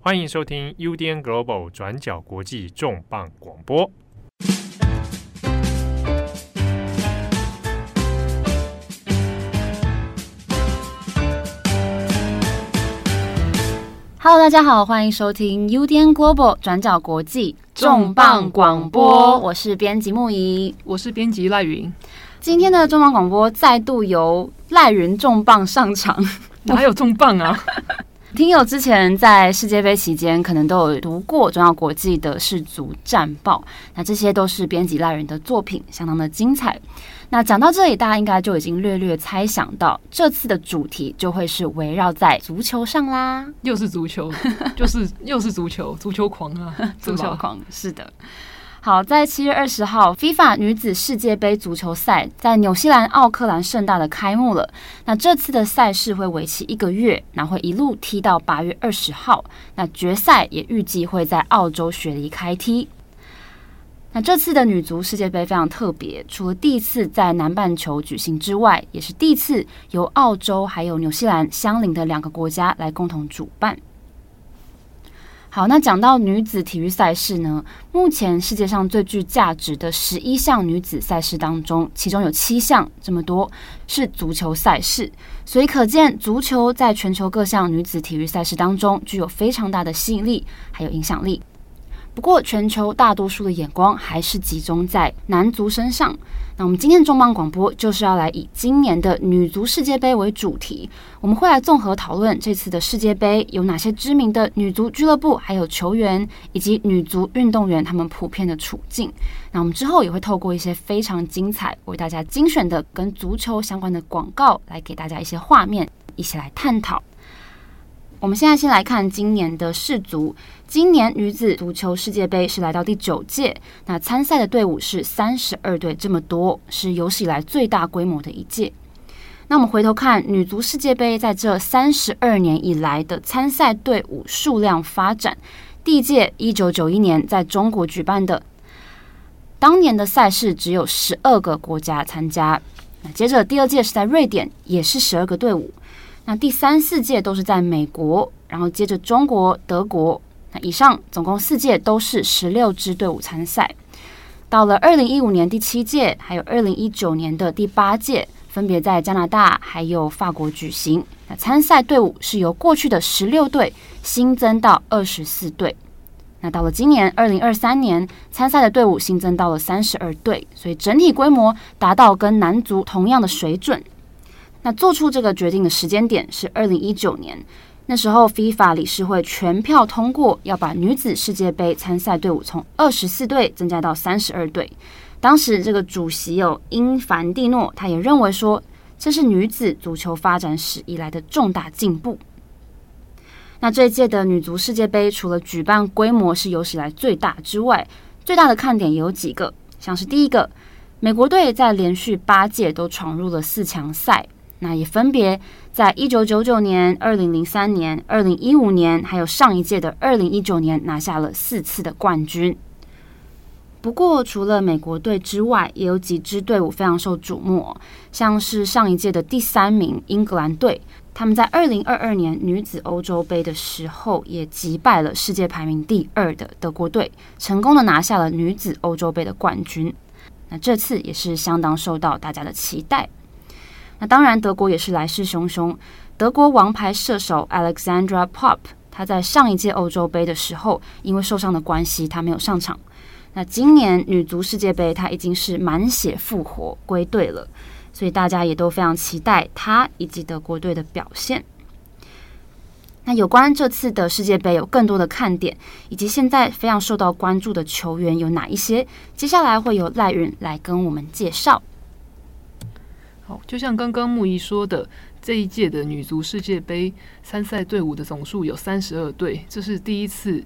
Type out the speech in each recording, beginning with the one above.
欢迎收听 UDN Global 转角国际重磅广播。Hello，大家好，欢迎收听 UDN Global 转角国际重磅广播。我是编辑木仪，我是编辑赖云。今天的重磅广播再度由赖云重磅上场，哪有重磅啊？听友之前在世界杯期间可能都有读过中央国际的世足战报，那这些都是编辑赖人的作品，相当的精彩。那讲到这里，大家应该就已经略略猜想到，这次的主题就会是围绕在足球上啦，又是足球，就是又是足球，足球狂啊，足球狂，是的。好，在七月二十号，FIFA 女子世界杯足球赛在纽西兰奥克兰盛大的开幕了。那这次的赛事会为期一个月，然后会一路踢到八月二十号。那决赛也预计会在澳洲雪梨开踢。那这次的女足世界杯非常特别，除了第一次在南半球举行之外，也是第一次由澳洲还有纽西兰相邻的两个国家来共同主办。好，那讲到女子体育赛事呢，目前世界上最具价值的十一项女子赛事当中，其中有七项这么多是足球赛事，所以可见足球在全球各项女子体育赛事当中具有非常大的吸引力，还有影响力。不过，全球大多数的眼光还是集中在男足身上。那我们今天的重磅广播就是要来以今年的女足世界杯为主题，我们会来综合讨论这次的世界杯有哪些知名的女足俱乐部，还有球员以及女足运动员他们普遍的处境。那我们之后也会透过一些非常精彩为大家精选的跟足球相关的广告，来给大家一些画面，一起来探讨。我们现在先来看今年的世足。今年女子足球世界杯是来到第九届，那参赛的队伍是三十二队，这么多是有史以来最大规模的一届。那我们回头看女足世界杯在这三十二年以来的参赛队伍数量发展，第一届一九九一年在中国举办的，当年的赛事只有十二个国家参加。那接着第二届是在瑞典，也是十二个队伍。那第三四届都是在美国，然后接着中国、德国。那以上总共四届都是十六支队伍参赛。到了二零一五年第七届，还有二零一九年的第八届，分别在加拿大还有法国举行。那参赛队伍是由过去的十六队新增到二十四队。那到了今年二零二三年，参赛的队伍新增到了三十二队，所以整体规模达到跟男足同样的水准。那做出这个决定的时间点是二零一九年，那时候 FIFA 理事会全票通过要把女子世界杯参赛队伍从二十四队增加到三十二队。当时这个主席有英凡蒂诺，他也认为说，这是女子足球发展史以来的重大进步。那这一届的女足世界杯除了举办规模是有史以来最大之外，最大的看点有几个，像是第一个，美国队在连续八届都闯入了四强赛。那也分别在一九九九年、二零零三年、二零一五年，还有上一届的二零一九年，拿下了四次的冠军。不过，除了美国队之外，也有几支队伍非常受瞩目，像是上一届的第三名英格兰队，他们在二零二二年女子欧洲杯的时候，也击败了世界排名第二的德国队，成功的拿下了女子欧洲杯的冠军。那这次也是相当受到大家的期待。那当然，德国也是来势汹汹。德国王牌射手 Alexandra Popp，他在上一届欧洲杯的时候，因为受伤的关系，他没有上场。那今年女足世界杯，他已经是满血复活归队了，所以大家也都非常期待他以及德国队的表现。那有关这次的世界杯，有更多的看点，以及现在非常受到关注的球员有哪一些？接下来会由赖云来跟我们介绍。好，就像刚刚木仪说的，这一届的女足世界杯参赛队伍的总数有三十二队，这是第一次。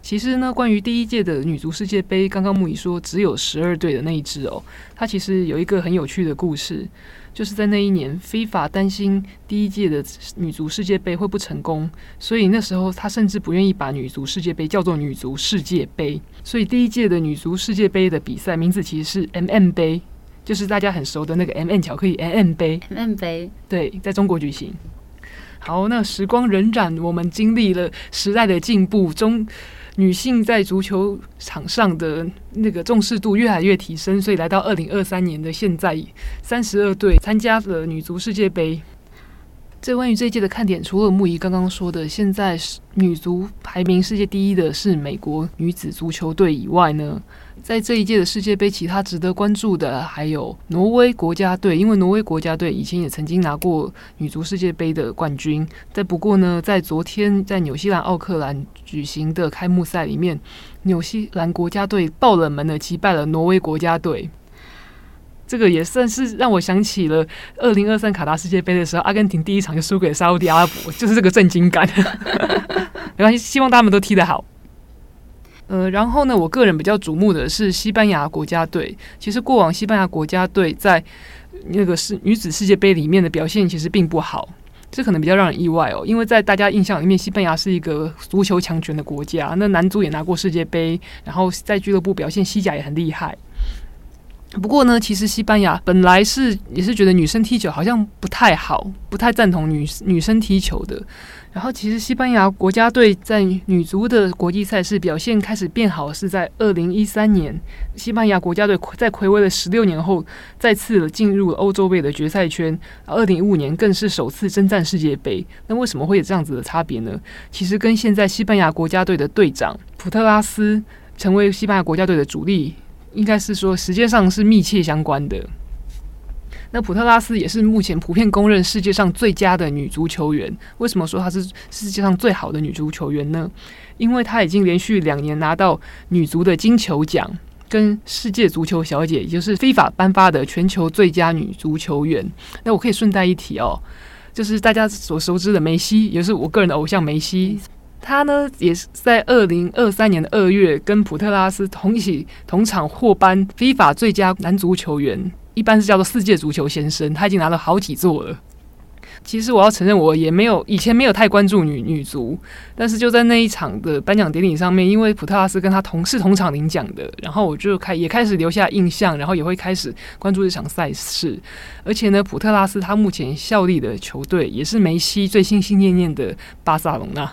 其实呢，关于第一届的女足世界杯，刚刚木仪说只有十二队的那一支哦，它其实有一个很有趣的故事，就是在那一年，FIFA 担心第一届的女足世界杯会不成功，所以那时候他甚至不愿意把女足世界杯叫做女足世界杯，所以第一届的女足世界杯的比赛名字其实是 MM 杯。就是大家很熟的那个 M N 巧克力 M N 杯，M N 杯，对，在中国举行。好，那时光荏苒，我们经历了时代的进步中，女性在足球场上的那个重视度越来越提升，所以来到二零二三年的现在，三十二队参加了女足世界杯。这关于这一届的看点，除了木仪刚刚说的，现在女足排名世界第一的是美国女子足球队以外呢，在这一届的世界杯，其他值得关注的还有挪威国家队，因为挪威国家队以前也曾经拿过女足世界杯的冠军。但不过呢，在昨天在纽西兰奥克兰举行的开幕赛里面，纽西兰国家队爆冷门的击败了挪威国家队。这个也算是让我想起了二零二三卡达世界杯的时候，阿根廷第一场就输给沙乌地阿拉伯，就是这个震惊感。没关系，希望他们都踢得好。呃，然后呢，我个人比较瞩目的是西班牙国家队。其实过往西班牙国家队在那个是女子世界杯里面的表现其实并不好，这可能比较让人意外哦。因为在大家印象里面，西班牙是一个足球强权的国家，那男足也拿过世界杯，然后在俱乐部表现，西甲也很厉害。不过呢，其实西班牙本来是也是觉得女生踢球好像不太好，不太赞同女女生踢球的。然后其实西班牙国家队在女足的国际赛事表现开始变好，是在二零一三年，西班牙国家队在睽违了十六年后再次进入欧洲杯的决赛圈。二零一五年更是首次征战世界杯。那为什么会有这样子的差别呢？其实跟现在西班牙国家队的队长普特拉斯成为西班牙国家队的主力。应该是说，时间上是密切相关的。那普特拉斯也是目前普遍公认世界上最佳的女足球员。为什么说她是世界上最好的女足球员呢？因为她已经连续两年拿到女足的金球奖，跟世界足球小姐，也就是非法颁发的全球最佳女足球员。那我可以顺带一提哦，就是大家所熟知的梅西，也是我个人的偶像梅西。他呢，也是在二零二三年的二月，跟普特拉斯同一起同场获颁 FIFA 最佳男足球员，一般是叫做世界足球先生。他已经拿了好几座了。其实我要承认，我也没有以前没有太关注女女足，但是就在那一场的颁奖典礼上面，因为普特拉斯跟他同是同场领奖的，然后我就开也开始留下印象，然后也会开始关注这场赛事。而且呢，普特拉斯他目前效力的球队也是梅西最心心念念的巴塞隆纳。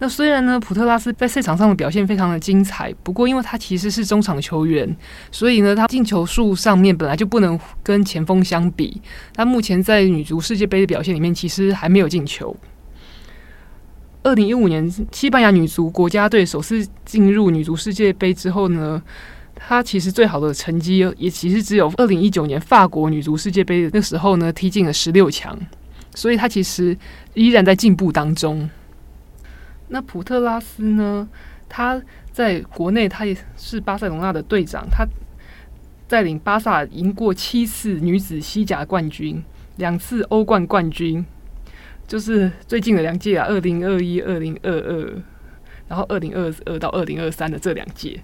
那虽然呢，普特拉斯在赛场上的表现非常的精彩，不过因为他其实是中场球员，所以呢，他进球数上面本来就不能跟前锋相比。他目前在女足世界杯的表现里面，其实还没有进球。二零一五年西班牙女足国家队首次进入女足世界杯之后呢，他其实最好的成绩也其实只有二零一九年法国女足世界杯那时候呢，踢进了十六强，所以他其实依然在进步当中。那普特拉斯呢？他在国内，他也是巴塞隆纳的队长。他带领巴萨赢过七次女子西甲冠军，两次欧冠冠军，就是最近的两届啊，二零二一、二零二二，然后二零二二到二零二三的这两届。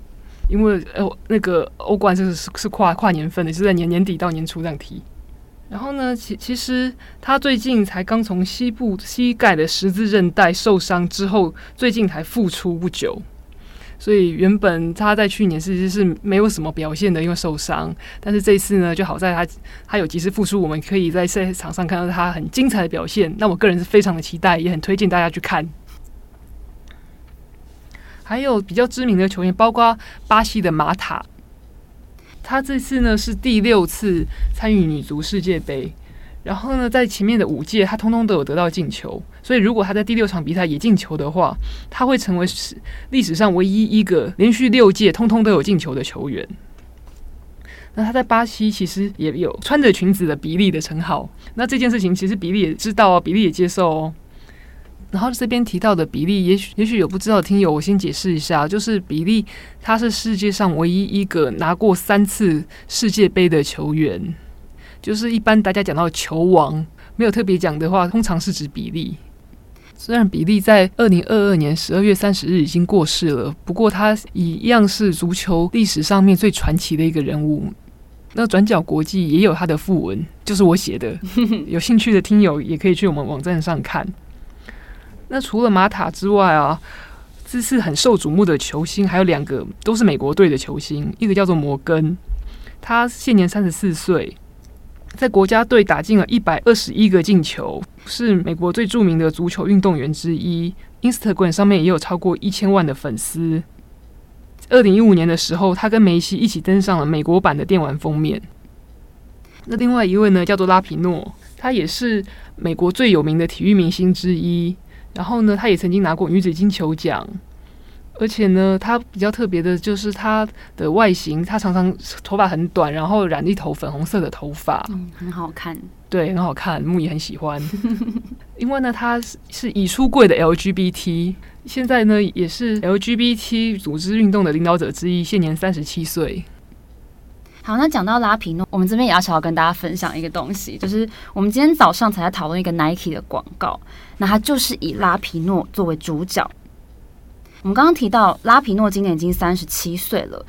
因为哦，那个欧冠就是是跨跨年份的，就是在年年底到年初这样踢。然后呢，其其实他最近才刚从膝部膝盖的十字韧带受伤之后，最近才复出不久，所以原本他在去年其实是没有什么表现的，因为受伤。但是这次呢，就好在他他有及时复出，我们可以在赛场上看到他很精彩的表现。那我个人是非常的期待，也很推荐大家去看。还有比较知名的球员，包括巴西的马塔。她这次呢是第六次参与女足世界杯，然后呢，在前面的五届她通通都有得到进球，所以如果她在第六场比赛也进球的话，她会成为史历史上唯一一个连续六届通通都有进球的球员。那她在巴西其实也有穿着裙子的比利的称号，那这件事情其实比利也知道哦，比利也接受哦。然后这边提到的比利，也许也许有不知道的听友，我先解释一下，就是比利他是世界上唯一一个拿过三次世界杯的球员，就是一般大家讲到球王，没有特别讲的话，通常是指比利。虽然比利在二零二二年十二月三十日已经过世了，不过他一样是足球历史上面最传奇的一个人物。那转角国际也有他的訃闻，就是我写的，有兴趣的听友也可以去我们网站上看。那除了马塔之外啊，这次很受瞩目的球星还有两个，都是美国队的球星。一个叫做摩根，他现年三十四岁，在国家队打进了一百二十一个进球，是美国最著名的足球运动员之一。Instagram 上面也有超过一千万的粉丝。二零一五年的时候，他跟梅西一起登上了美国版的电玩封面。那另外一位呢，叫做拉皮诺，他也是美国最有名的体育明星之一。然后呢，他也曾经拿过女子金球奖。而且呢，他比较特别的就是他的外形，他常常头发很短，然后染一头粉红色的头发，嗯，很好看。对，很好看，木也很喜欢。因为呢，他是已出柜的 LGBT，现在呢也是 LGBT 组织运动的领导者之一，现年三十七岁。好，那讲到拉皮诺，我们这边也要想要跟大家分享一个东西，就是我们今天早上才在讨论一个 Nike 的广告，那它就是以拉皮诺作为主角。我们刚刚提到拉皮诺今年已经三十七岁了，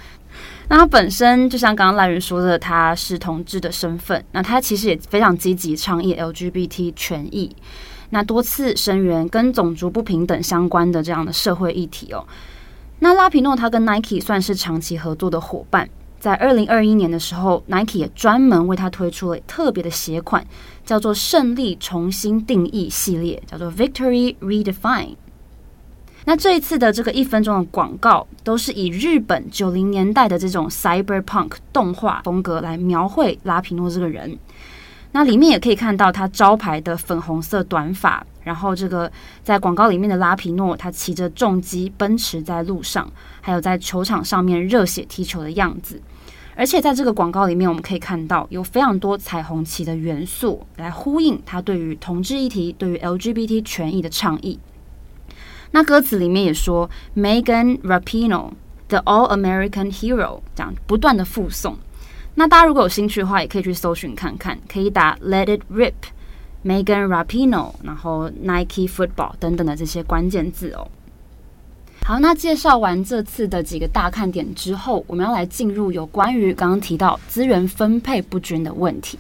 那他本身就像刚刚赖人说的，他是同志的身份，那他其实也非常积极倡议 LGBT 权益，那多次声援跟种族不平等相关的这样的社会议题哦。那拉皮诺他跟 Nike 算是长期合作的伙伴，在二零二一年的时候，Nike 也专门为他推出了特别的鞋款，叫做“胜利重新定义”系列，叫做 Victory Redefine。那这一次的这个一分钟的广告，都是以日本九零年代的这种 cyberpunk 动画风格来描绘拉皮诺这个人。那里面也可以看到他招牌的粉红色短发，然后这个在广告里面的拉皮诺，他骑着重机奔驰在路上，还有在球场上面热血踢球的样子。而且在这个广告里面，我们可以看到有非常多彩虹旗的元素来呼应他对于同志议题、对于 LGBT 权益的倡议。那歌词里面也说，Megan Rapinoe，the All-American Hero，这样不断的附送。那大家如果有兴趣的话，也可以去搜寻看看，可以打 Let It Rip，Megan Rapinoe，然后 Nike Football 等等的这些关键字哦。好，那介绍完这次的几个大看点之后，我们要来进入有关于刚刚提到资源分配不均的问题。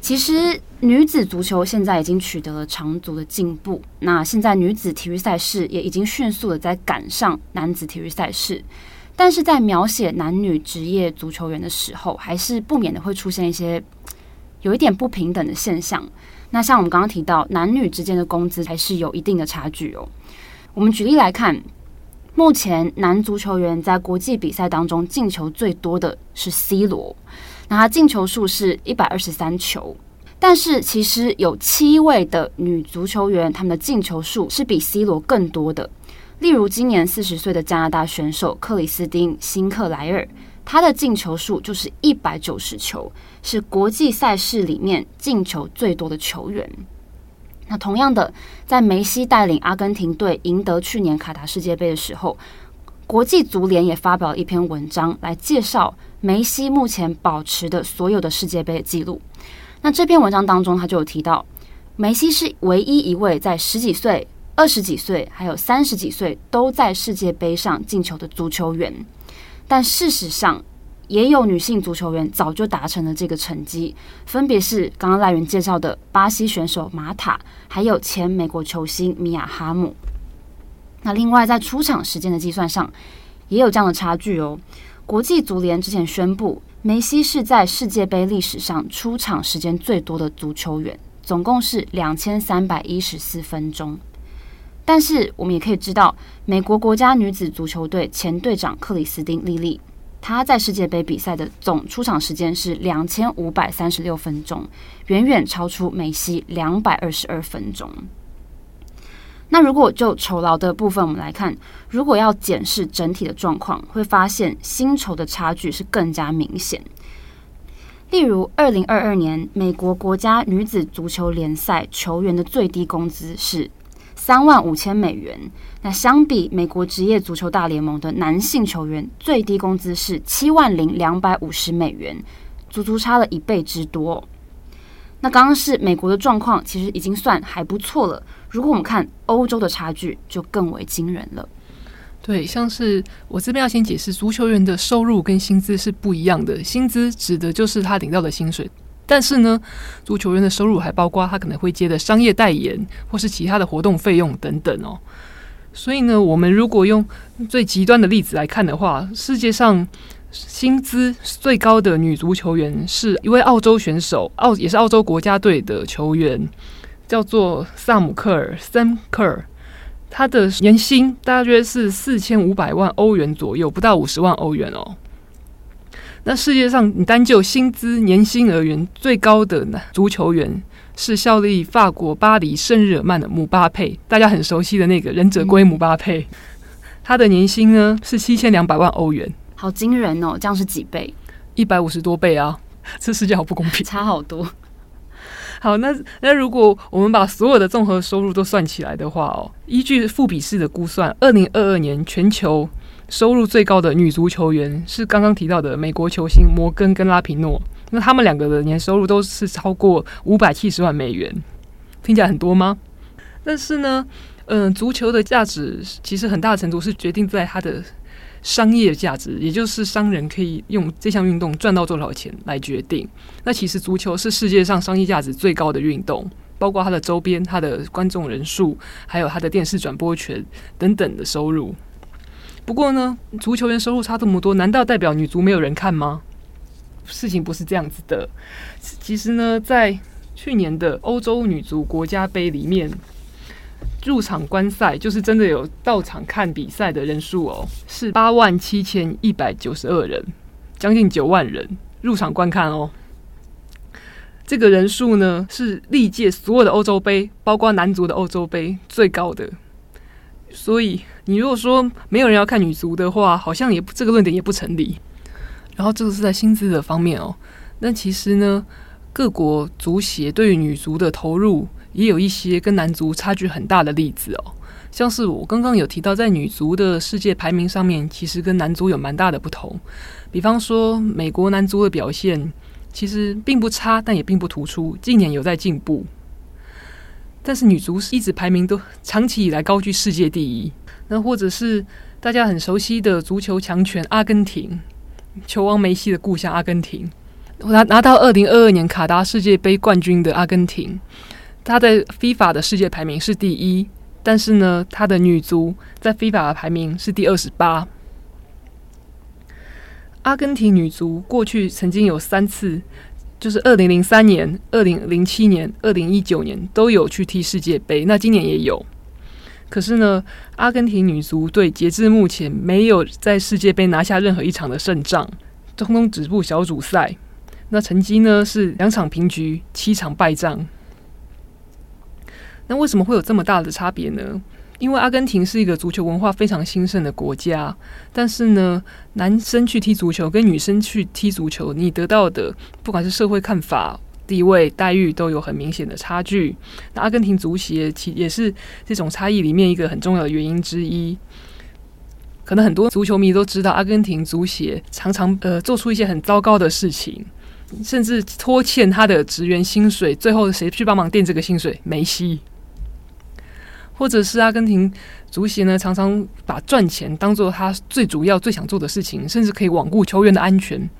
其实女子足球现在已经取得了长足的进步，那现在女子体育赛事也已经迅速的在赶上男子体育赛事，但是在描写男女职业足球员的时候，还是不免的会出现一些有一点不平等的现象。那像我们刚刚提到，男女之间的工资还是有一定的差距哦。我们举例来看，目前男足球员在国际比赛当中进球最多的是 C 罗。那他进球数是一百二十三球，但是其实有七位的女足球员，她们的进球数是比 C 罗更多的。例如，今年四十岁的加拿大选手克里斯汀·辛克莱尔，她的进球数就是一百九十球，是国际赛事里面进球最多的球员。那同样的，在梅西带领阿根廷队赢得去年卡达世界杯的时候，国际足联也发表了一篇文章来介绍。梅西目前保持的所有的世界杯记录，那这篇文章当中他就有提到，梅西是唯一一位在十几岁、二十几岁还有三十几岁都在世界杯上进球的足球员。但事实上，也有女性足球员早就达成了这个成绩，分别是刚刚赖源介绍的巴西选手马塔，还有前美国球星米亚哈姆。那另外在出场时间的计算上，也有这样的差距哦。国际足联之前宣布，梅西是在世界杯历史上出场时间最多的足球员，总共是两千三百一十四分钟。但是我们也可以知道，美国国家女子足球队前队长克里斯汀·莉莉，她在世界杯比赛的总出场时间是两千五百三十六分钟，远远超出梅西两百二十二分钟。那如果就酬劳的部分，我们来看，如果要检视整体的状况，会发现薪酬的差距是更加明显。例如，二零二二年美国国家女子足球联赛球员的最低工资是三万五千美元，那相比美国职业足球大联盟的男性球员最低工资是七万零两百五十美元，足足差了一倍之多。那刚刚是美国的状况，其实已经算还不错了。如果我们看欧洲的差距，就更为惊人了。对，像是我这边要先解释，足球员的收入跟薪资是不一样的。薪资指的就是他领到的薪水，但是呢，足球员的收入还包括他可能会接的商业代言或是其他的活动费用等等哦。所以呢，我们如果用最极端的例子来看的话，世界上薪资最高的女足球员是一位澳洲选手，澳也是澳洲国家队的球员，叫做萨姆克尔 （Sam Kerr）。他的年薪大约是四千五百万欧元左右，不到五十万欧元哦。那世界上你单就薪资年薪而言，最高的男足球员是效力法国巴黎圣日耳曼的姆巴佩，大家很熟悉的那个忍者龟姆巴佩。嗯、他的年薪呢是七千两百万欧元，好惊人哦！这样是几倍？一百五十多倍啊！这世界好不公平，差好多。好，那那如果我们把所有的综合收入都算起来的话哦，依据富比士的估算，二零二二年全球。收入最高的女足球员是刚刚提到的美国球星摩根跟拉皮诺，那他们两个的年收入都是超过五百七十万美元，听起来很多吗？但是呢，嗯、足球的价值其实很大程度是决定在它的商业价值，也就是商人可以用这项运动赚到多少钱来决定。那其实足球是世界上商业价值最高的运动，包括它的周边、它的观众人数，还有它的电视转播权等等的收入。不过呢，足球员收入差这么多，难道代表女足没有人看吗？事情不是这样子的。其实呢，在去年的欧洲女足国家杯里面，入场观赛就是真的有到场看比赛的人数哦，是八万七千一百九十二人，将近九万人入场观看哦。这个人数呢，是历届所有的欧洲杯，包括男足的欧洲杯最高的。所以，你如果说没有人要看女足的话，好像也这个论点也不成立。然后，这个是在薪资的方面哦。那其实呢，各国足协对于女足的投入也有一些跟男足差距很大的例子哦。像是我刚刚有提到，在女足的世界排名上面，其实跟男足有蛮大的不同。比方说，美国男足的表现其实并不差，但也并不突出，近年有在进步。但是女足一直排名都长期以来高居世界第一，那或者是大家很熟悉的足球强权阿根廷，球王梅西的故乡阿根廷，拿拿到二零二二年卡达世界杯冠军的阿根廷，他在 FIFA 的世界排名是第一，但是呢，他的女足在 FIFA 的排名是第二十八。阿根廷女足过去曾经有三次。就是二零零三年、二零零七年、二零一九年都有去踢世界杯，那今年也有。可是呢，阿根廷女足队截至目前没有在世界杯拿下任何一场的胜仗，通通止步小组赛。那成绩呢是两场平局，七场败仗。那为什么会有这么大的差别呢？因为阿根廷是一个足球文化非常兴盛的国家，但是呢，男生去踢足球跟女生去踢足球，你得到的不管是社会看法、地位、待遇都有很明显的差距。那阿根廷足协其也是这种差异里面一个很重要的原因之一。可能很多足球迷都知道，阿根廷足协常常呃做出一些很糟糕的事情，甚至拖欠他的职员薪水，最后谁去帮忙垫这个薪水？梅西。或者是阿根廷足协呢，常常把赚钱当做他最主要、最想做的事情，甚至可以罔顾球员的安全。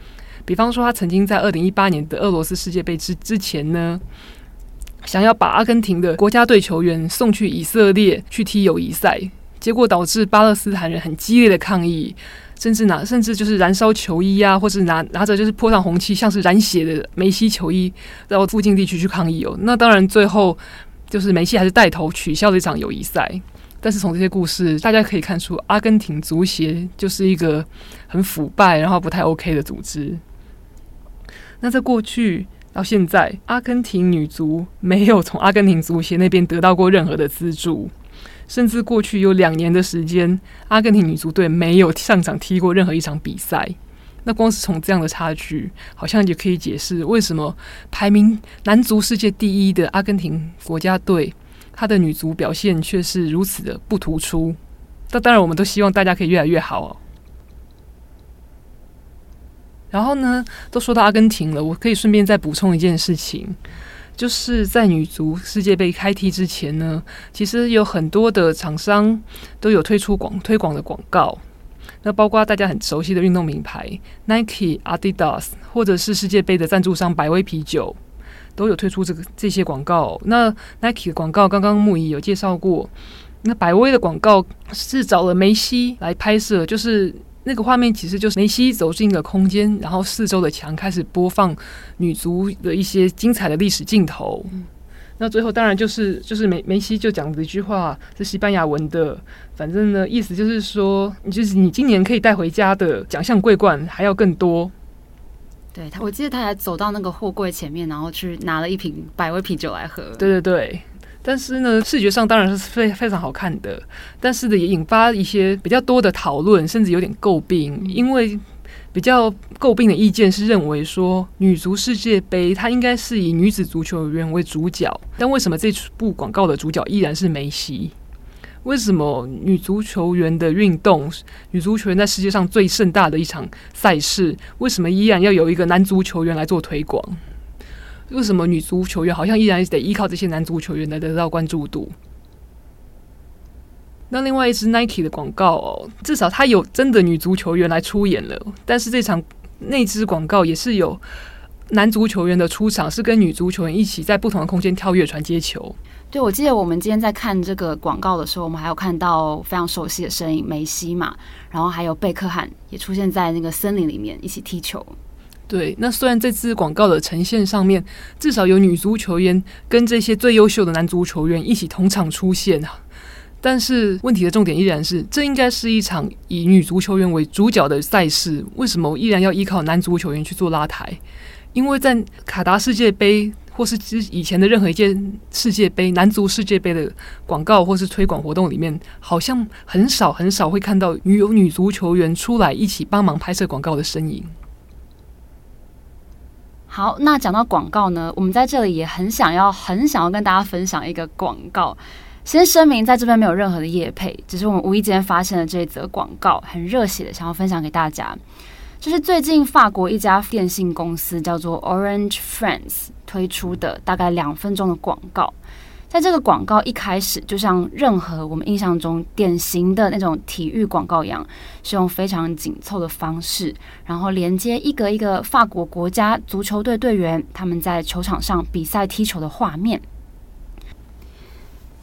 比方说，他曾经在二零一八年的俄罗斯世界杯之之前呢，想要把阿根廷的国家队球员送去以色列去踢友谊赛，结果导致巴勒斯坦人很激烈的抗议，甚至拿甚至就是燃烧球衣啊，或是拿拿着就是泼上红漆，像是染血的梅西球衣到附近地区去抗议哦。那当然最后。就是梅西还是带头取消了一场友谊赛，但是从这些故事，大家可以看出，阿根廷足协就是一个很腐败，然后不太 OK 的组织。那在过去到现在，阿根廷女足没有从阿根廷足协那边得到过任何的资助，甚至过去有两年的时间，阿根廷女足队没有上场踢过任何一场比赛。那光是从这样的差距，好像也可以解释为什么排名男足世界第一的阿根廷国家队，他的女足表现却是如此的不突出。那当然，我们都希望大家可以越来越好哦。然后呢，都说到阿根廷了，我可以顺便再补充一件事情，就是在女足世界杯开踢之前呢，其实有很多的厂商都有推出广推广的广告。那包括大家很熟悉的运动名牌 Nike、Adidas，或者是世界杯的赞助商百威啤酒，都有推出这个这些广告。那 Nike 的广告刚刚木仪有介绍过，那百威的广告是找了梅西来拍摄，就是那个画面其实就是梅西走进了空间，然后四周的墙开始播放女足的一些精彩的历史镜头。那最后当然就是就是梅梅西就讲了一句话，是西班牙文的，反正呢意思就是说，你就是你今年可以带回家的奖项桂冠还要更多。对他，我记得他还走到那个货柜前面，然后去拿了一瓶百威啤酒来喝。对对对。但是呢，视觉上当然是非非常好看的，但是呢，也引发一些比较多的讨论，甚至有点诟病。因为比较诟病的意见是认为说，女足世界杯它应该是以女子足球员为主角，但为什么这部广告的主角依然是梅西？为什么女足球员的运动，女足球员在世界上最盛大的一场赛事，为什么依然要有一个男足球员来做推广？为什么女足球员好像依然得依靠这些男足球员来得到关注度？那另外一支 Nike 的广告哦，至少它有真的女足球员来出演了。但是这场那支广告也是有男足球员的出场，是跟女足球员一起在不同的空间跳跃传接球。对，我记得我们今天在看这个广告的时候，我们还有看到非常熟悉的身影，梅西嘛，然后还有贝克汉也出现在那个森林里面一起踢球。对，那虽然这支广告的呈现上面，至少有女足球员跟这些最优秀的男足球员一起同场出现啊，但是问题的重点依然是，这应该是一场以女足球员为主角的赛事，为什么依然要依靠男足球员去做拉抬？因为在卡达世界杯或是之以前的任何一届世界杯、男足世界杯的广告或是推广活动里面，好像很少很少会看到女有女足球员出来一起帮忙拍摄广告的身影。好，那讲到广告呢，我们在这里也很想要、很想要跟大家分享一个广告。先声明，在这边没有任何的业配，只是我们无意间发现了这一则广告，很热血的想要分享给大家。就是最近法国一家电信公司叫做 Orange France 推出的大概两分钟的广告。在这个广告一开始，就像任何我们印象中典型的那种体育广告一样，是用非常紧凑的方式，然后连接一个一个法国国家足球队队员他们在球场上比赛踢球的画面，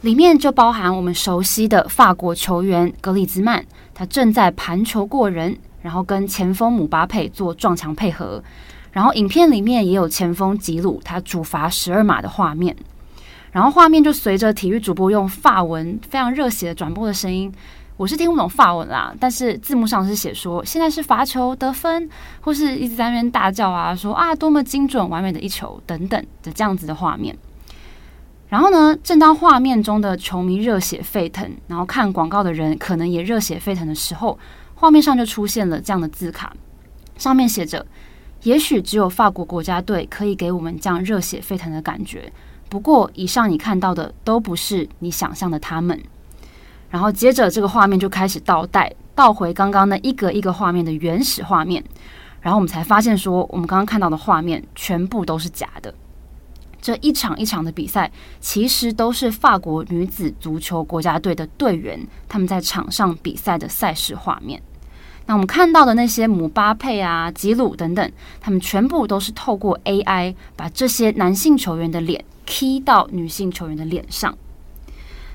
里面就包含我们熟悉的法国球员格里兹曼，他正在盘球过人，然后跟前锋姆巴佩做撞墙配合，然后影片里面也有前锋吉鲁他主罚十二码的画面。然后画面就随着体育主播用法文非常热血的转播的声音，我是听不懂法文啦，但是字幕上是写说现在是罚球得分，或是一直在那边大叫啊，说啊多么精准完美的一球等等的这样子的画面。然后呢，正当画面中的球迷热血沸腾，然后看广告的人可能也热血沸腾的时候，画面上就出现了这样的字卡，上面写着：也许只有法国国家队可以给我们这样热血沸腾的感觉。不过，以上你看到的都不是你想象的他们。然后接着这个画面就开始倒带，倒回刚刚那一格一个画面的原始画面。然后我们才发现说，我们刚刚看到的画面全部都是假的。这一场一场的比赛，其实都是法国女子足球国家队的队员他们在场上比赛的赛事画面。那我们看到的那些姆巴佩啊、吉鲁等等，他们全部都是透过 AI 把这些男性球员的脸。踢到女性球员的脸上，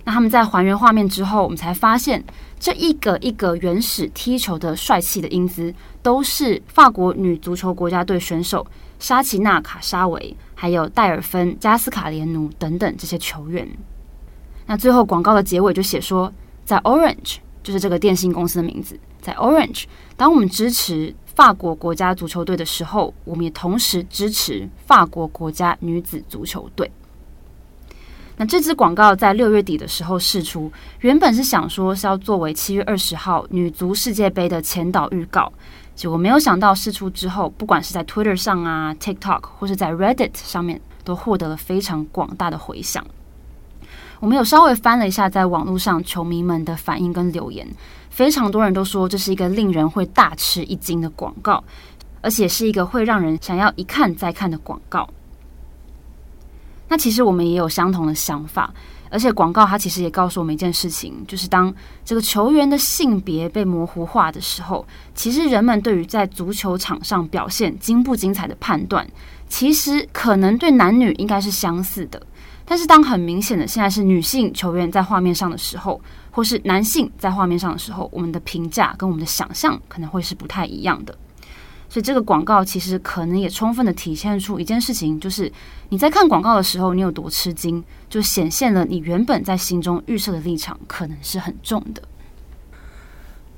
那他们在还原画面之后，我们才发现这一个一个原始踢球的帅气的英姿，都是法国女足球国家队选手沙奇娜卡沙维，还有戴尔芬加斯卡连奴等等这些球员。那最后广告的结尾就写说，在 Orange 就是这个电信公司的名字，在 Orange，当我们支持。法国国家足球队的时候，我们也同时支持法国国家女子足球队。那这支广告在六月底的时候释出，原本是想说是要作为七月二十号女足世界杯的前导预告，结果没有想到试出之后，不管是在 Twitter 上啊、TikTok 或是在 Reddit 上面，都获得了非常广大的回响。我们有稍微翻了一下在网络上球迷们的反应跟留言。非常多人都说这是一个令人会大吃一惊的广告，而且是一个会让人想要一看再看的广告。那其实我们也有相同的想法，而且广告它其实也告诉我们一件事情，就是当这个球员的性别被模糊化的时候，其实人们对于在足球场上表现精不精彩的判断，其实可能对男女应该是相似的。但是当很明显的现在是女性球员在画面上的时候，或是男性在画面上的时候，我们的评价跟我们的想象可能会是不太一样的。所以这个广告其实可能也充分的体现出一件事情，就是你在看广告的时候，你有多吃惊，就显现了你原本在心中预设的立场可能是很重的。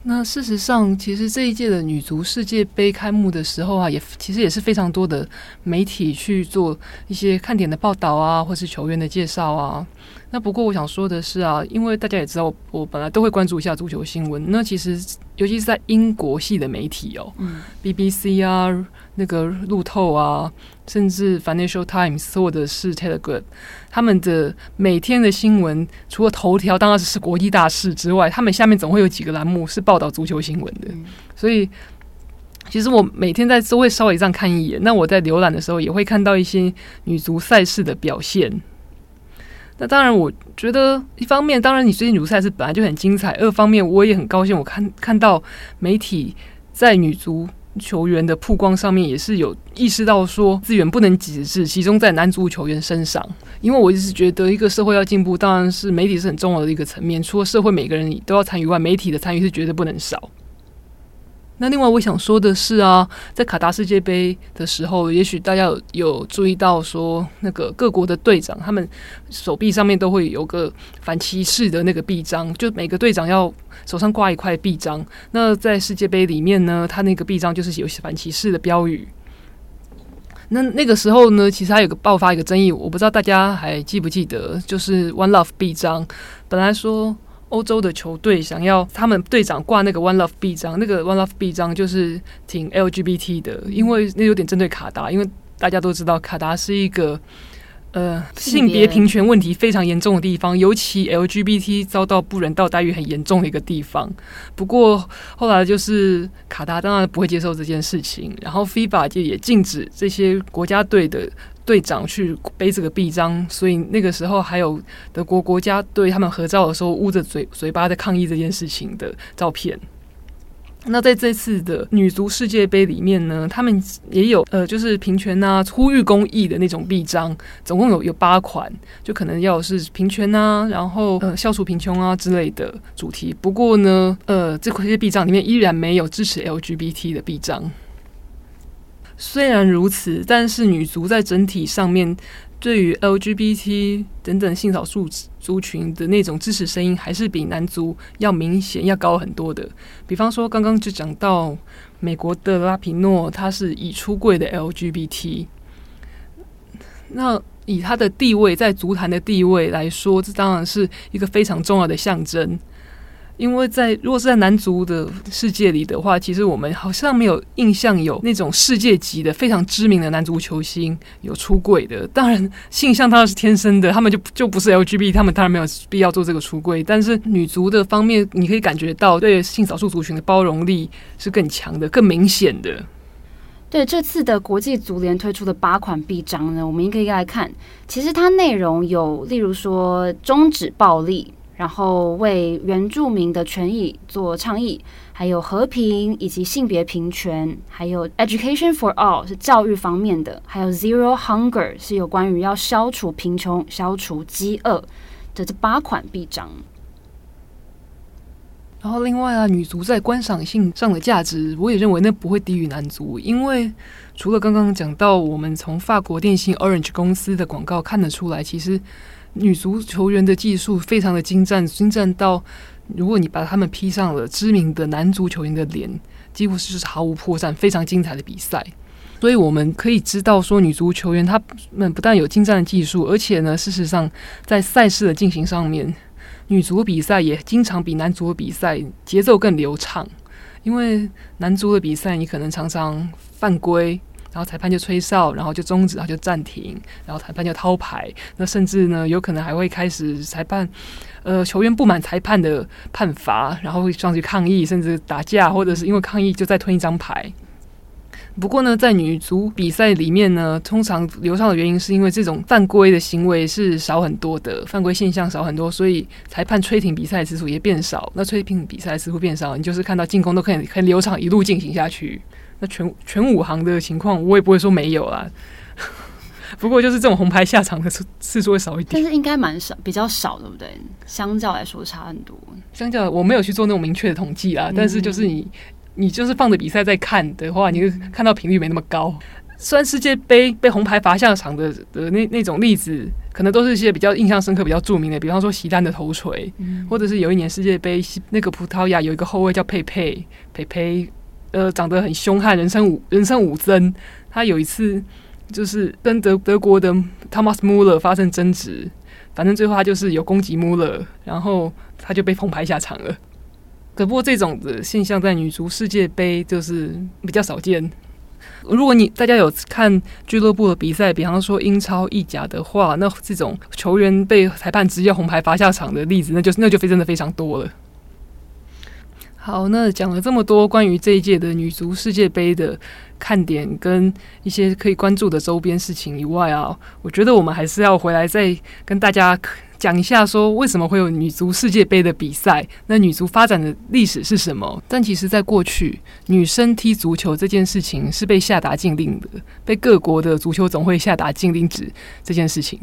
那事实上，其实这一届的女足世界杯开幕的时候啊，也其实也是非常多的媒体去做一些看点的报道啊，或是球员的介绍啊。那不过我想说的是啊，因为大家也知道，我本来都会关注一下足球新闻。那其实，尤其是在英国系的媒体哦，嗯，BBC 啊，那个路透啊，甚至 Financial Times 或者是 Telegraph，他们的每天的新闻，除了头条当然是国际大事之外，他们下面总会有几个栏目是报道足球新闻的。嗯、所以，其实我每天在都会稍微这样看一眼。那我在浏览的时候，也会看到一些女足赛事的表现。那当然，我觉得一方面，当然你最近女足赛事本来就很精彩；二方面，我也很高兴，我看看到媒体在女足球员的曝光上面也是有意识到说资源不能只是集中在男足球员身上。因为我一直觉得，一个社会要进步，当然是媒体是很重要的一个层面。除了社会每个人都要参与外，媒体的参与是绝对不能少。那另外我想说的是啊，在卡达世界杯的时候，也许大家有注意到说，那个各国的队长他们手臂上面都会有个反歧视的那个臂章，就每个队长要手上挂一块臂章。那在世界杯里面呢，他那个臂章就是有反歧视的标语。那那个时候呢，其实还有个爆发一个争议，我不知道大家还记不记得，就是 One Love 臂章，本来说。欧洲的球队想要他们队长挂那个 One Love 臂章，那个 One Love 臂章就是挺 LGBT 的，因为那有点针对卡达，因为大家都知道卡达是一个呃性别平权问题非常严重的地方，尤其 LGBT 遭到不人道待遇很严重的一个地方。不过后来就是卡达当然不会接受这件事情，然后 FIBA 就也禁止这些国家队的。队长去背这个臂章，所以那个时候还有德国国家队他们合照的时候捂着嘴嘴巴在抗议这件事情的照片。那在这次的女足世界杯里面呢，他们也有呃，就是平权啊、呼吁公益的那种臂章，总共有有八款，就可能要是平权啊，然后呃消除贫穷啊之类的主题。不过呢，呃，这些臂章里面依然没有支持 LGBT 的臂章。虽然如此，但是女足在整体上面对于 LGBT 等等性少数族群的那种支持声音，还是比男足要明显要高很多的。比方说，刚刚就讲到美国的拉皮诺，他是已出柜的 LGBT，那以他的地位在足坛的地位来说，这当然是一个非常重要的象征。因为在如果是在男足的世界里的话，其实我们好像没有印象有那种世界级的非常知名的男足球星有出柜的。当然，性向当然是天生的，他们就就不是 LGB，他们当然没有必要做这个出柜。但是女足的方面，你可以感觉到对性少数族群的包容力是更强的、更明显的。对这次的国际足联推出的八款臂章呢，我们一个一个来看。其实它内容有，例如说终止暴力。然后为原住民的权益做倡议，还有和平以及性别平权，还有 Education for All 是教育方面的，还有 Zero Hunger 是有关于要消除贫穷、消除饥饿的这八款臂章。然后另外啊，女足在观赏性上的价值，我也认为那不会低于男足，因为除了刚刚讲到，我们从法国电信 Orange 公司的广告看得出来，其实。女足球员的技术非常的精湛，精湛到如果你把他们 P 上了知名的男足球员的脸，几乎是毫无破绽，非常精彩的比赛。所以我们可以知道说，女足球员他们不但有精湛的技术，而且呢，事实上在赛事的进行上面，女足比赛也经常比男足的比赛节奏更流畅。因为男足的比赛，你可能常常犯规。然后裁判就吹哨，然后就终止，然后就暂停，然后裁判就掏牌。那甚至呢，有可能还会开始裁判，呃，球员不满裁判的判罚，然后会上去抗议，甚至打架，或者是因为抗议就再吞一张牌。不过呢，在女足比赛里面呢，通常流畅的原因是因为这种犯规的行为是少很多的，犯规现象少很多，所以裁判吹停比赛次数也变少。那吹停比赛次数变少，你就是看到进攻都可以很流畅，一路进行下去。那全全武行的情况，我也不会说没有啦。不过就是这种红牌下场的次次数会少一点，但是应该蛮少，比较少，对不对？相较来说差很多。相较我没有去做那种明确的统计啊，嗯、但是就是你你就是放着比赛在看的话，你就看到频率没那么高。虽然世界杯被红牌罚下场的的那那种例子，可能都是一些比较印象深刻、比较著名的，比方说席丹的头锤，嗯、或者是有一年世界杯那个葡萄牙有一个后卫叫佩佩佩佩，呃，长得很凶悍，人称武人称武僧。他有一次就是跟德德国的 Thomas Muller 发生争执，反正最后他就是有攻击 Muller，然后他就被红牌下场了。可不过这种的现象在女足世界杯就是比较少见。如果你大家有看俱乐部的比赛，比方说英超、意甲的话，那这种球员被裁判直接红牌罚下场的例子，那就那就非真的非常多了。好，那讲了这么多关于这一届的女足世界杯的看点跟一些可以关注的周边事情以外啊，我觉得我们还是要回来再跟大家。讲一下，说为什么会有女足世界杯的比赛？那女足发展的历史是什么？但其实，在过去，女生踢足球这件事情是被下达禁令的，被各国的足球总会下达禁令止这件事情。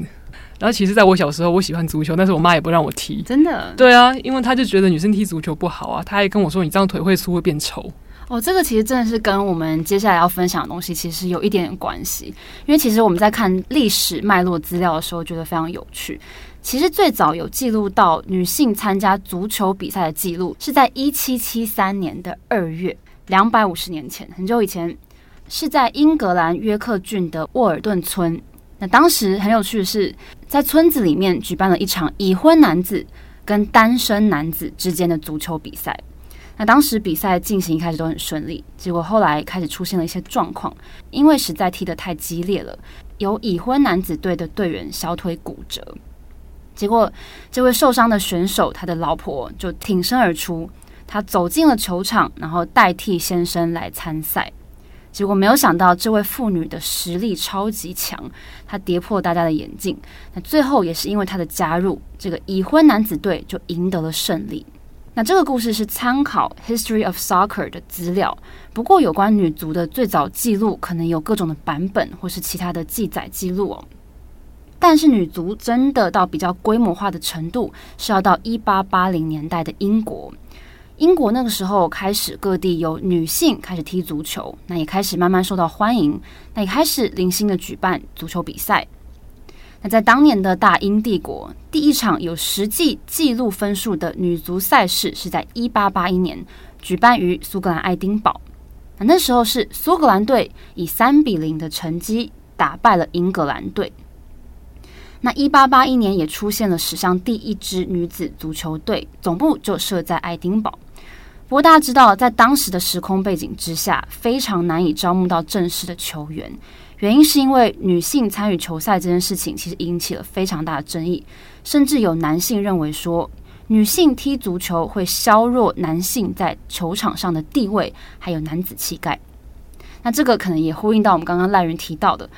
然后，其实在我小时候，我喜欢足球，但是我妈也不让我踢。真的？对啊，因为她就觉得女生踢足球不好啊，她还跟我说：“你这样腿会粗，会变丑。”哦，这个其实真的是跟我们接下来要分享的东西其实有一点点关系，因为其实我们在看历史脉络资料的时候，觉得非常有趣。其实最早有记录到女性参加足球比赛的记录，是在一七七三年的二月，两百五十年前，很久以前，是在英格兰约克郡的沃尔顿村。当时很有趣的是，在村子里面举办了一场已婚男子跟单身男子之间的足球比赛。那当时比赛进行一开始都很顺利，结果后来开始出现了一些状况，因为实在踢得太激烈了，有已婚男子队的队员小腿骨折。结果，这位受伤的选手，他的老婆就挺身而出，他走进了球场，然后代替先生来参赛。结果没有想到，这位妇女的实力超级强，她跌破大家的眼镜。那最后也是因为她的加入，这个已婚男子队就赢得了胜利。那这个故事是参考《History of Soccer》的资料，不过有关女足的最早记录，可能有各种的版本或是其他的记载记录哦。但是女足真的到比较规模化的程度，是要到一八八零年代的英国。英国那个时候开始各地有女性开始踢足球，那也开始慢慢受到欢迎，那也开始零星的举办足球比赛。那在当年的大英帝国，第一场有实际记录分数的女足赛事是在一八八一年举办于苏格兰爱丁堡。那那时候是苏格兰队以三比零的成绩打败了英格兰队。那一八八一年也出现了史上第一支女子足球队，总部就设在爱丁堡。不过大家知道，在当时的时空背景之下，非常难以招募到正式的球员，原因是因为女性参与球赛这件事情其实引起了非常大的争议，甚至有男性认为说，女性踢足球会削弱男性在球场上的地位，还有男子气概。那这个可能也呼应到我们刚刚赖云提到的。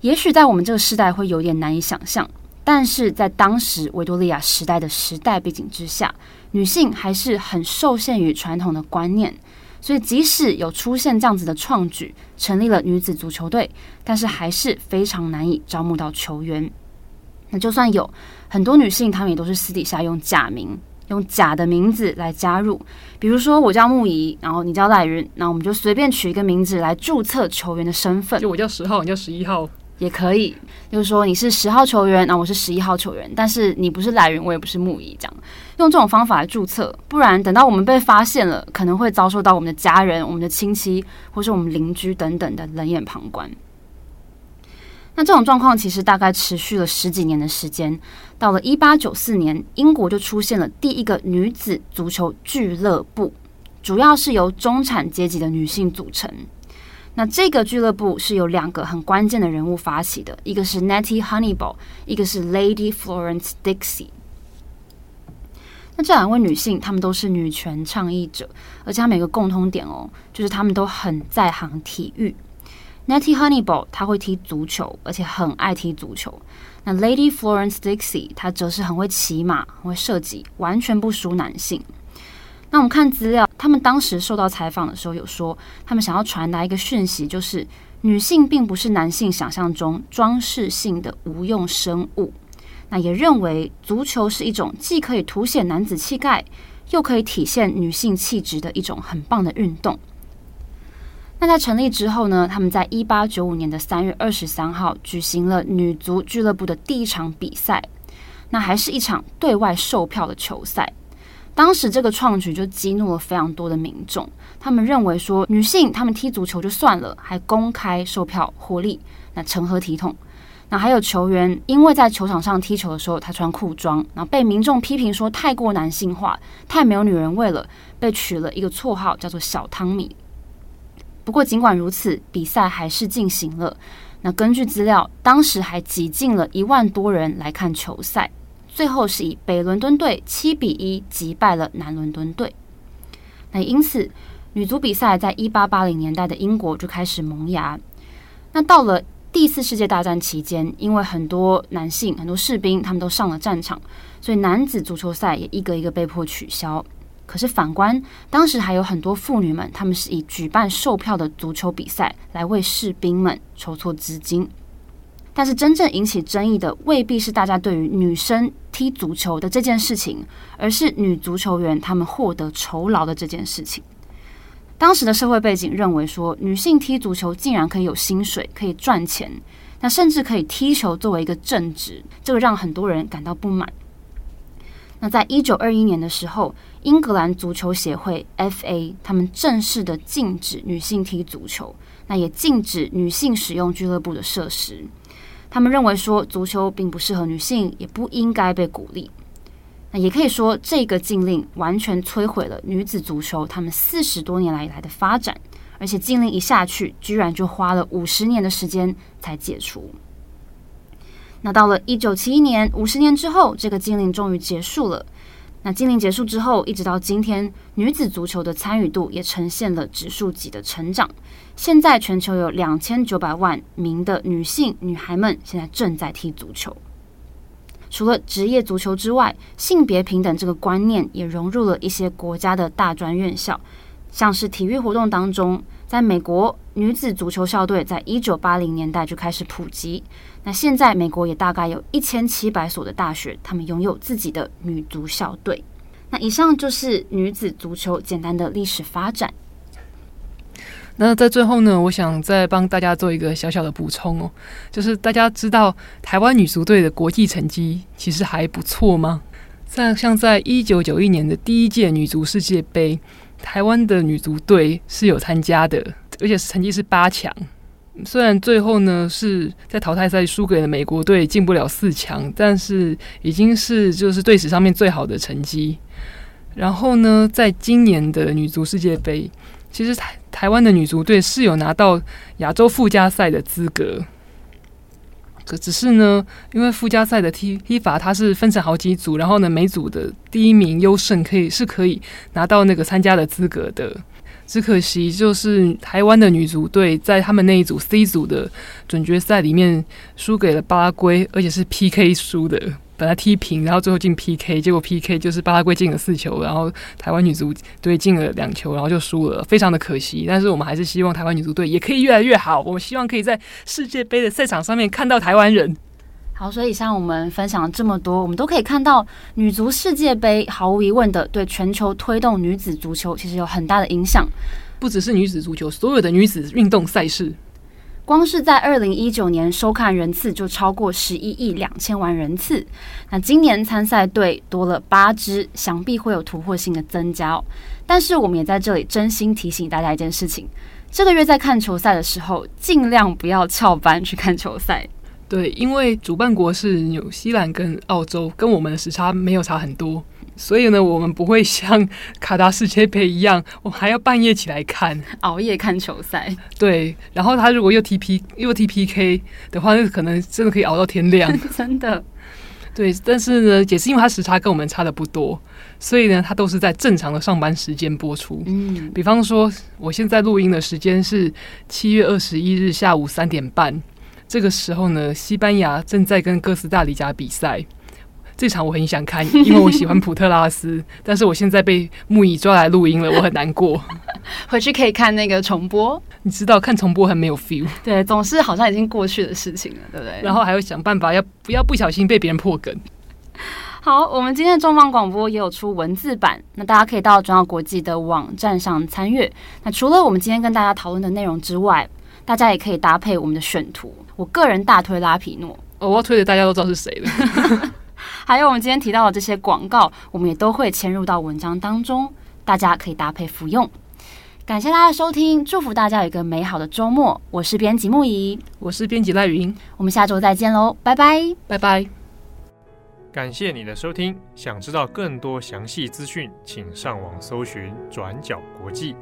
也许在我们这个时代会有点难以想象，但是在当时维多利亚时代的时代背景之下，女性还是很受限于传统的观念，所以即使有出现这样子的创举，成立了女子足球队，但是还是非常难以招募到球员。那就算有很多女性，她们也都是私底下用假名、用假的名字来加入，比如说我叫木仪，然后你叫赖云，那我们就随便取一个名字来注册球员的身份，就我叫十号，你叫十一号。也可以，就是说你是十号球员，那我是十一号球员，但是你不是来源，我也不是木仪，这样用这种方法来注册，不然等到我们被发现了，可能会遭受到我们的家人、我们的亲戚或是我们邻居等等的冷眼旁观。那这种状况其实大概持续了十几年的时间，到了一八九四年，英国就出现了第一个女子足球俱乐部，主要是由中产阶级的女性组成。那这个俱乐部是由两个很关键的人物发起的，一个是 Nettie Honeyball，一个是 Lady Florence Dixie。那这两位女性，她们都是女权倡议者，而且她们有个共通点哦，就是她们都很在行体育。Nettie Honeyball 她会踢足球，而且很爱踢足球。那 Lady Florence Dixie 她则是很会骑马，很会射击，完全不输男性。那我们看资料，他们当时受到采访的时候有说，他们想要传达一个讯息，就是女性并不是男性想象中装饰性的无用生物。那也认为足球是一种既可以凸显男子气概，又可以体现女性气质的一种很棒的运动。那在成立之后呢，他们在一八九五年的三月二十三号举行了女足俱乐部的第一场比赛，那还是一场对外售票的球赛。当时这个创举就激怒了非常多的民众，他们认为说女性她们踢足球就算了，还公开售票获利，那成何体统？那还有球员因为在球场上踢球的时候他穿裤装，然后被民众批评说太过男性化，太没有女人味了，被取了一个绰号叫做小汤米。不过尽管如此，比赛还是进行了。那根据资料，当时还挤进了一万多人来看球赛。最后是以北伦敦队七比一击败了南伦敦队。那因此，女足比赛在一八八零年代的英国就开始萌芽。那到了第四世界大战期间，因为很多男性、很多士兵他们都上了战场，所以男子足球赛也一个一个被迫取消。可是反观当时还有很多妇女们，他们是以举办售票的足球比赛来为士兵们筹措资金。但是真正引起争议的未必是大家对于女生踢足球的这件事情，而是女足球员她们获得酬劳的这件事情。当时的社会背景认为说，女性踢足球竟然可以有薪水，可以赚钱，那甚至可以踢球作为一个正职，这个让很多人感到不满。那在一九二一年的时候，英格兰足球协会 FA 他们正式的禁止女性踢足球，那也禁止女性使用俱乐部的设施。他们认为说，足球并不适合女性，也不应该被鼓励。那也可以说，这个禁令完全摧毁了女子足球他们四十多年来以来的发展。而且禁令一下去，居然就花了五十年的时间才解除。那到了一九七一年，五十年之后，这个禁令终于结束了。那禁令结束之后，一直到今天，女子足球的参与度也呈现了指数级的成长。现在全球有两千九百万名的女性女孩们现在正在踢足球。除了职业足球之外，性别平等这个观念也融入了一些国家的大专院校，像是体育活动当中，在美国，女子足球校队在一九八零年代就开始普及。那现在美国也大概有一千七百所的大学，他们拥有自己的女足校队。那以上就是女子足球简单的历史发展。那在最后呢，我想再帮大家做一个小小的补充哦，就是大家知道台湾女足队的国际成绩其实还不错吗？像像在一九九一年的第一届女足世界杯，台湾的女足队是有参加的，而且成绩是八强。虽然最后呢是在淘汰赛输给了美国队，进不了四强，但是已经是就是队史上面最好的成绩。然后呢，在今年的女足世界杯。其实台台湾的女足队是有拿到亚洲附加赛的资格，可只是呢，因为附加赛的踢踢法它是分成好几组，然后呢，每组的第一名优胜可以是可以拿到那个参加的资格的。只可惜就是台湾的女足队在他们那一组 C 组的准决赛里面输给了巴拉圭，而且是 PK 输的。本来踢平，然后最后进 PK，结果 PK 就是巴拉圭进了四球，然后台湾女足队进了两球，然后就输了，非常的可惜。但是我们还是希望台湾女足队也可以越来越好。我们希望可以在世界杯的赛场上面看到台湾人。好，所以像我们分享了这么多，我们都可以看到女足世界杯毫无疑问的对全球推动女子足球其实有很大的影响。不只是女子足球，所有的女子运动赛事。光是在二零一九年收看人次就超过十一亿两千万人次，那今年参赛队多了八支，想必会有突破性的增加哦。但是我们也在这里真心提醒大家一件事情：这个月在看球赛的时候，尽量不要翘班去看球赛。对，因为主办国是纽西兰跟澳洲，跟我们的时差没有差很多。所以呢，我们不会像 卡达世界杯一样，我们还要半夜起来看，熬夜看球赛。对，然后他如果又踢 P 又踢 PK 的话，那可能真的可以熬到天亮。真的。对，但是呢，也是因为他时差跟我们差的不多，所以呢，他都是在正常的上班时间播出。嗯，比方说，我现在录音的时间是七月二十一日下午三点半，这个时候呢，西班牙正在跟哥斯达黎加比赛。这场我很想看，因为我喜欢普特拉斯，但是我现在被木椅抓来录音了，我很难过。回去可以看那个重播。你知道看重播很没有 feel，对，总是好像已经过去的事情了，对不对？然后还要想办法要不要不小心被别人破梗。好，我们今天的重磅广播也有出文字版，那大家可以到转角国际的网站上参阅。那除了我们今天跟大家讨论的内容之外，大家也可以搭配我们的选图。我个人大推拉皮诺，哦，我要推的大家都知道是谁了。还有我们今天提到的这些广告，我们也都会嵌入到文章当中，大家可以搭配服用。感谢大家的收听，祝福大家有一个美好的周末。我是编辑木仪，我是编辑赖云，我们下周再见喽，拜拜，拜拜。感谢你的收听，想知道更多详细资讯，请上网搜寻转角国际。